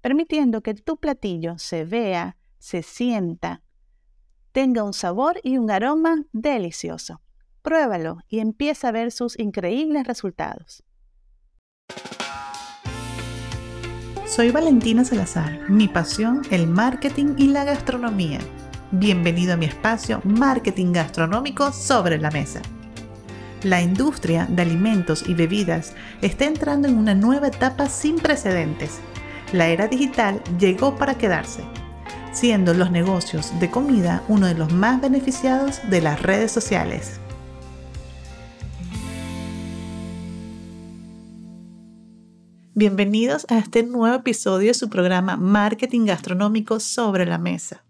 permitiendo que tu platillo se vea, se sienta, tenga un sabor y un aroma delicioso. Pruébalo y empieza a ver sus increíbles resultados. Soy Valentina Salazar, mi pasión el marketing y la gastronomía. Bienvenido a mi espacio Marketing Gastronómico sobre la Mesa. La industria de alimentos y bebidas está entrando en una nueva etapa sin precedentes la era digital llegó para quedarse, siendo los negocios de comida uno de los más beneficiados de las redes sociales. Bienvenidos a este nuevo episodio de su programa Marketing Gastronómico sobre la Mesa.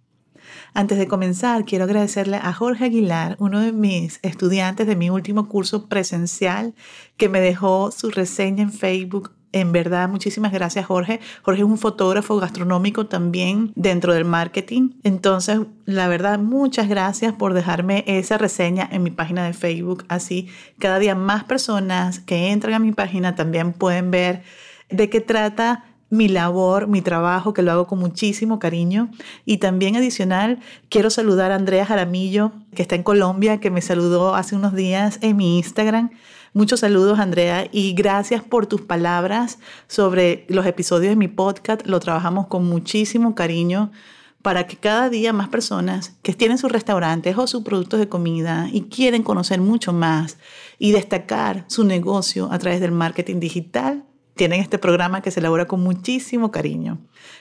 Antes de comenzar, quiero agradecerle a Jorge Aguilar, uno de mis estudiantes de mi último curso presencial, que me dejó su reseña en Facebook en verdad, muchísimas gracias Jorge. Jorge es un fotógrafo gastronómico también dentro del marketing. Entonces, la verdad, muchas gracias por dejarme esa reseña en mi página de Facebook. Así, cada día más personas que entran a mi página también pueden ver de qué trata mi labor, mi trabajo, que lo hago con muchísimo cariño. Y también adicional, quiero saludar a Andrea Jaramillo, que está en Colombia, que me saludó hace unos días en mi Instagram. Muchos saludos, Andrea, y gracias por tus palabras sobre los episodios de mi podcast. Lo trabajamos con muchísimo cariño para que cada día más personas que tienen sus restaurantes o sus productos de comida y quieren conocer mucho más y destacar su negocio a través del marketing digital, tienen este programa que se elabora con muchísimo cariño.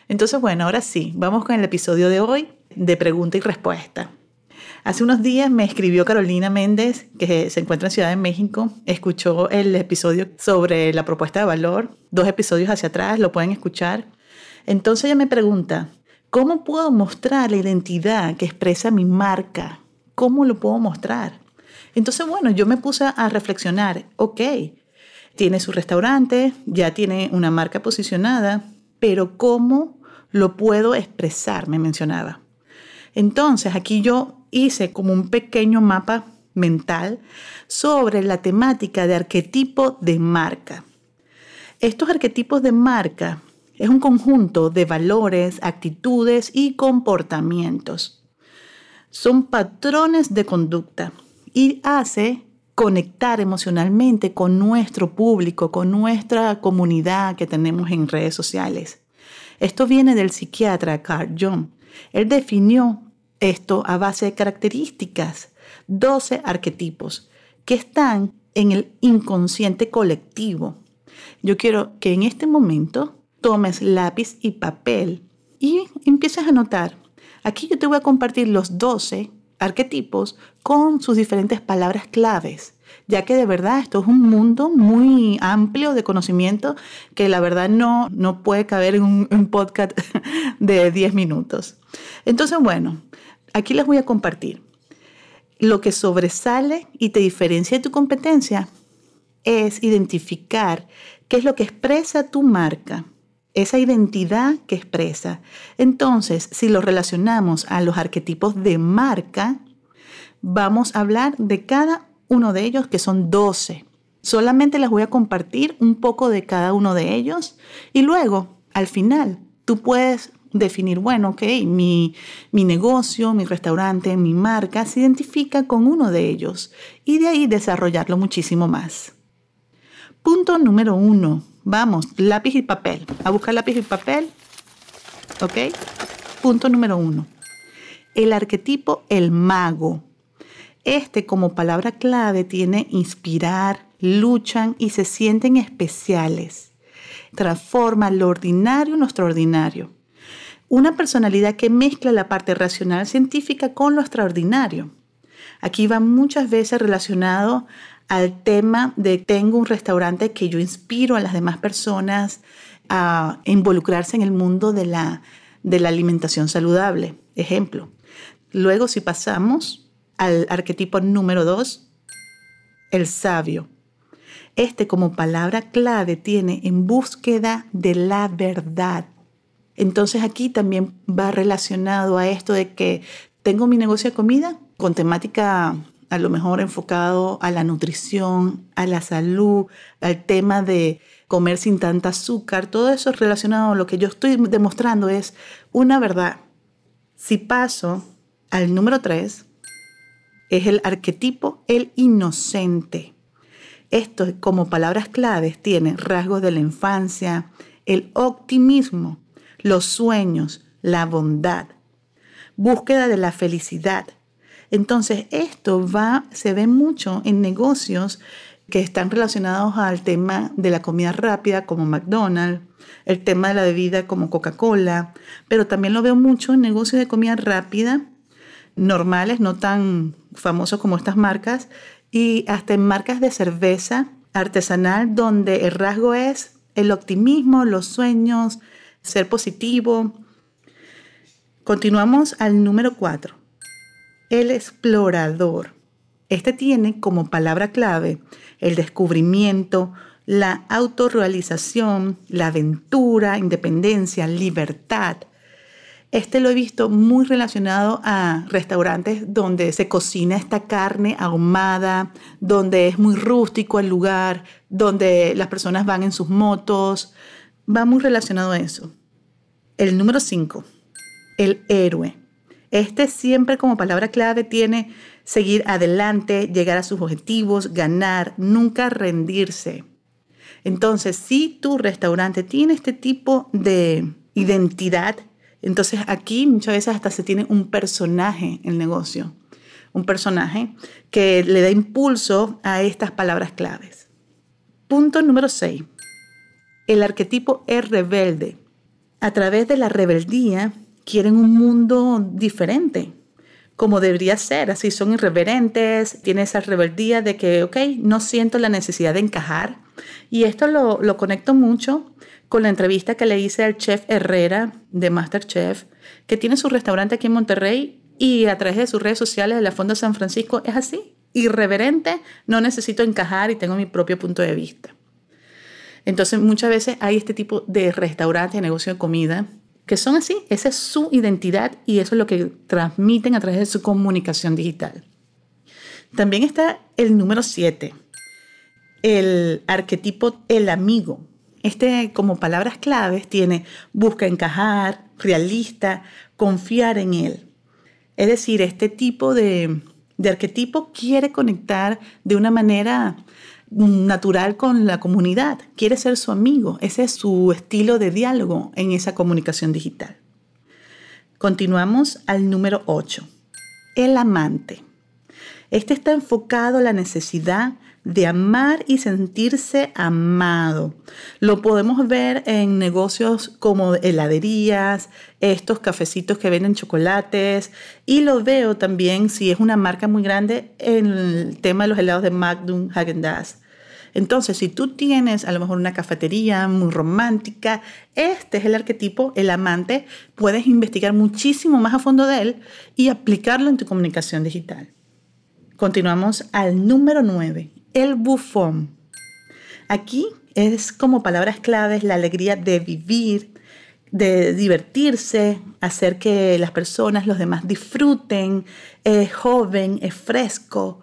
Entonces, bueno, ahora sí, vamos con el episodio de hoy de pregunta y respuesta. Hace unos días me escribió Carolina Méndez, que se encuentra en Ciudad de México. Escuchó el episodio sobre la propuesta de valor, dos episodios hacia atrás, lo pueden escuchar. Entonces ella me pregunta, ¿cómo puedo mostrar la identidad que expresa mi marca? ¿Cómo lo puedo mostrar? Entonces, bueno, yo me puse a reflexionar, ok, tiene su restaurante, ya tiene una marca posicionada, pero ¿cómo lo puedo expresar? Me mencionaba. Entonces, aquí yo hice como un pequeño mapa mental sobre la temática de arquetipo de marca. Estos arquetipos de marca es un conjunto de valores, actitudes y comportamientos. Son patrones de conducta y hace conectar emocionalmente con nuestro público, con nuestra comunidad que tenemos en redes sociales. Esto viene del psiquiatra Carl Jung. Él definió esto a base de características, 12 arquetipos que están en el inconsciente colectivo. Yo quiero que en este momento tomes lápiz y papel y empieces a notar. Aquí yo te voy a compartir los 12 arquetipos con sus diferentes palabras claves, ya que de verdad esto es un mundo muy amplio de conocimiento que la verdad no, no puede caber en un, podcast de 10 minutos. Entonces, bueno, Aquí les voy a compartir. Lo que sobresale y te diferencia de tu competencia es identificar qué es lo que expresa tu marca, esa identidad que expresa. Entonces, si lo relacionamos a los arquetipos de marca, vamos a hablar de cada uno de ellos, que son 12. Solamente les voy a compartir un poco de cada uno de ellos y luego, al final, tú puedes definir, bueno, ok, mi, mi negocio, mi restaurante, mi marca se identifica con uno de ellos y de ahí desarrollarlo muchísimo más. Punto número uno. Vamos, lápiz y papel. A buscar lápiz y papel. ¿Ok? Punto número uno. El arquetipo el mago. Este como palabra clave tiene inspirar, luchan y se sienten especiales. Transforma lo ordinario en lo extraordinario. Una personalidad que mezcla la parte racional científica con lo extraordinario. Aquí va muchas veces relacionado al tema de tengo un restaurante que yo inspiro a las demás personas a involucrarse en el mundo de la, de la alimentación saludable. Ejemplo. Luego, si pasamos al arquetipo número 2, el sabio. Este como palabra clave tiene en búsqueda de la verdad. Entonces aquí también va relacionado a esto de que tengo mi negocio de comida con temática a lo mejor enfocado a la nutrición, a la salud, al tema de comer sin tanta azúcar, todo eso relacionado a lo que yo estoy demostrando es una verdad. Si paso al número 3, es el arquetipo el inocente. Esto como palabras claves tiene rasgos de la infancia, el optimismo, los sueños, la bondad, búsqueda de la felicidad. Entonces, esto va, se ve mucho en negocios que están relacionados al tema de la comida rápida como McDonald's, el tema de la bebida como Coca-Cola, pero también lo veo mucho en negocios de comida rápida, normales, no tan famosos como estas marcas, y hasta en marcas de cerveza artesanal donde el rasgo es el optimismo, los sueños, ser positivo. Continuamos al número 4, el explorador. Este tiene como palabra clave el descubrimiento, la autorrealización, la aventura, independencia, libertad. Este lo he visto muy relacionado a restaurantes donde se cocina esta carne ahumada, donde es muy rústico el lugar, donde las personas van en sus motos. Va muy relacionado a eso. El número 5, el héroe. Este siempre como palabra clave tiene seguir adelante, llegar a sus objetivos, ganar, nunca rendirse. Entonces, si tu restaurante tiene este tipo de identidad, entonces aquí muchas veces hasta se tiene un personaje en el negocio, un personaje que le da impulso a estas palabras claves. Punto número 6. El arquetipo es rebelde. A través de la rebeldía quieren un mundo diferente, como debería ser, así son irreverentes, tienen esa rebeldía de que, ok, no siento la necesidad de encajar. Y esto lo, lo conecto mucho con la entrevista que le hice al chef Herrera de Masterchef, que tiene su restaurante aquí en Monterrey y a través de sus redes sociales de la Fonda San Francisco es así, irreverente, no necesito encajar y tengo mi propio punto de vista. Entonces muchas veces hay este tipo de restaurantes, de negocio de comida, que son así, esa es su identidad y eso es lo que transmiten a través de su comunicación digital. También está el número 7, el arquetipo el amigo. Este, como palabras claves, tiene busca encajar, realista, confiar en él. Es decir, este tipo de, arquetipo quiere conectar de una manera natural con la comunidad, quiere ser su amigo, ese es su estilo de diálogo en esa comunicación digital. Continuamos al número 8, el amante. Este está enfocado a la necesidad de amar y sentirse amado. Lo podemos ver en negocios como heladerías, estos cafecitos que venden chocolates y lo veo también si es una marca muy grande en el tema de los helados de Magnum Hagen Dazs. Entonces, si tú tienes a lo mejor una cafetería muy romántica, este es el arquetipo, el amante, puedes investigar muchísimo más a fondo de él y aplicarlo en tu comunicación digital. Continuamos al número 9, el bufón. Aquí es como palabras claves la alegría de vivir, de divertirse, hacer que las personas, los demás disfruten, es joven, es fresco.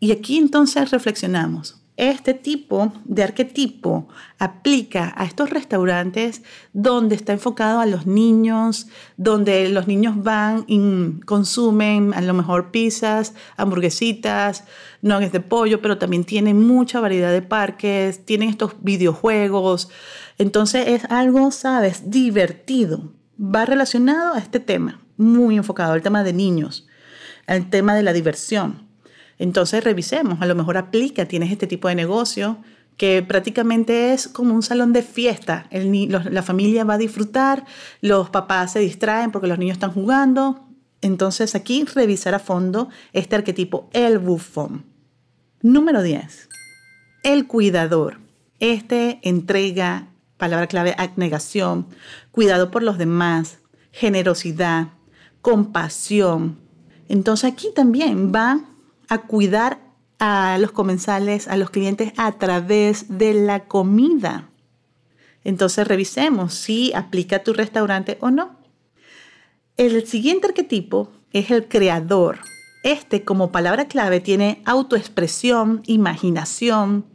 Y aquí entonces reflexionamos. Este tipo de arquetipo aplica a estos restaurantes donde está enfocado a los niños, donde los niños van y consumen a lo mejor pizzas, hamburguesitas, nuggets de pollo, pero también tienen mucha variedad de parques, tienen estos videojuegos. Entonces es algo, sabes, divertido. Va relacionado a este tema, muy enfocado al tema de niños, al tema de la diversión. Entonces revisemos, a lo mejor aplica, tienes este tipo de negocio que prácticamente es como un salón de fiesta. la familia va a disfrutar, los papás se distraen porque los niños están jugando. Entonces aquí revisar a fondo este arquetipo, el bufón. Número 10. El cuidador. Este entrega, palabra clave, abnegación, cuidado por los demás, generosidad, compasión. Entonces aquí también va a cuidar a los comensales, a los clientes a través de la comida. Entonces revisemos si aplica a tu restaurante o no. El siguiente arquetipo es el creador. Este como palabra clave tiene autoexpresión, imaginación.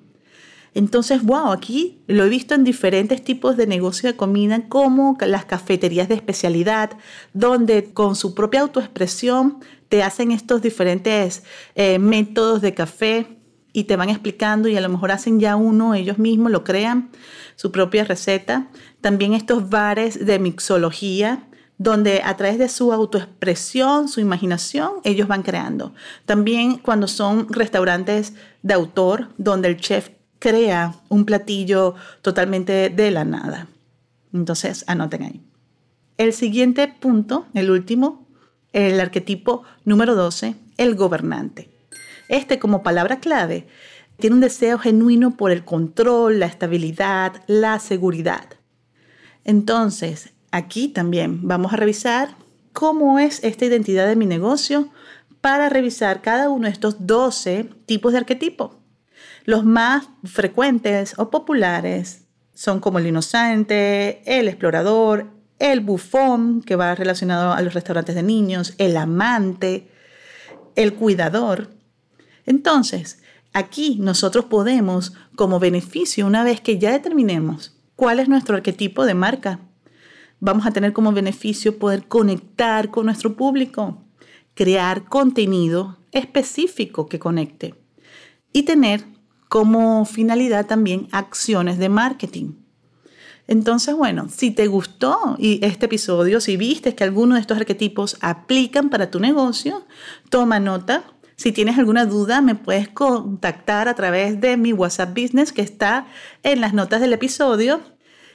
Entonces, wow, aquí lo he visto en diferentes tipos de negocio de comida, como las cafeterías de especialidad, donde con su propia autoexpresión te hacen estos diferentes eh, métodos de café y te van explicando y a lo mejor hacen ya uno, ellos mismos lo crean, su propia receta. También estos bares de mixología, donde a través de su autoexpresión, su imaginación, ellos van creando. También cuando son restaurantes de autor, donde el chef crea un platillo totalmente de la nada. Entonces, anoten ahí. El siguiente punto, el último, el arquetipo número 12, el gobernante. Este como palabra clave tiene un deseo genuino por el control, la estabilidad, la seguridad. Entonces, aquí también vamos a revisar cómo es esta identidad de mi negocio para revisar cada uno de estos 12 tipos de arquetipo. Los más frecuentes o populares son como el inocente, el explorador, el bufón, que va relacionado a los restaurantes de niños, el amante, el cuidador. Entonces, aquí nosotros podemos, como beneficio, una vez que ya determinemos cuál es nuestro arquetipo de marca, vamos a tener como beneficio poder conectar con nuestro público, crear contenido específico que conecte y tener como finalidad también acciones de marketing. Entonces, bueno, si te gustó este episodio, si viste que alguno de estos arquetipos aplican para tu negocio, toma nota, si tienes alguna duda, me puedes contactar a través de mi WhatsApp Business que está en las notas del episodio.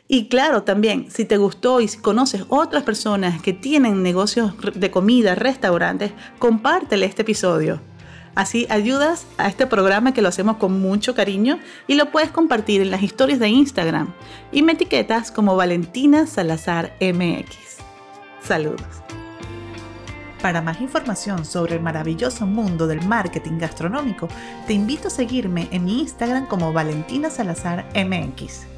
Y claro, también, si te gustó y si conoces otras personas que tienen negocios de comida, restaurantes, compártele este episodio. Así ayudas a este programa que lo hacemos con mucho cariño y lo puedes compartir en las historias de Instagram y me etiquetas como Valentina Salazar MX. Saludos. Para más información sobre el maravilloso mundo del marketing gastronómico, te invito a seguirme en mi Instagram como Valentina Salazar MX.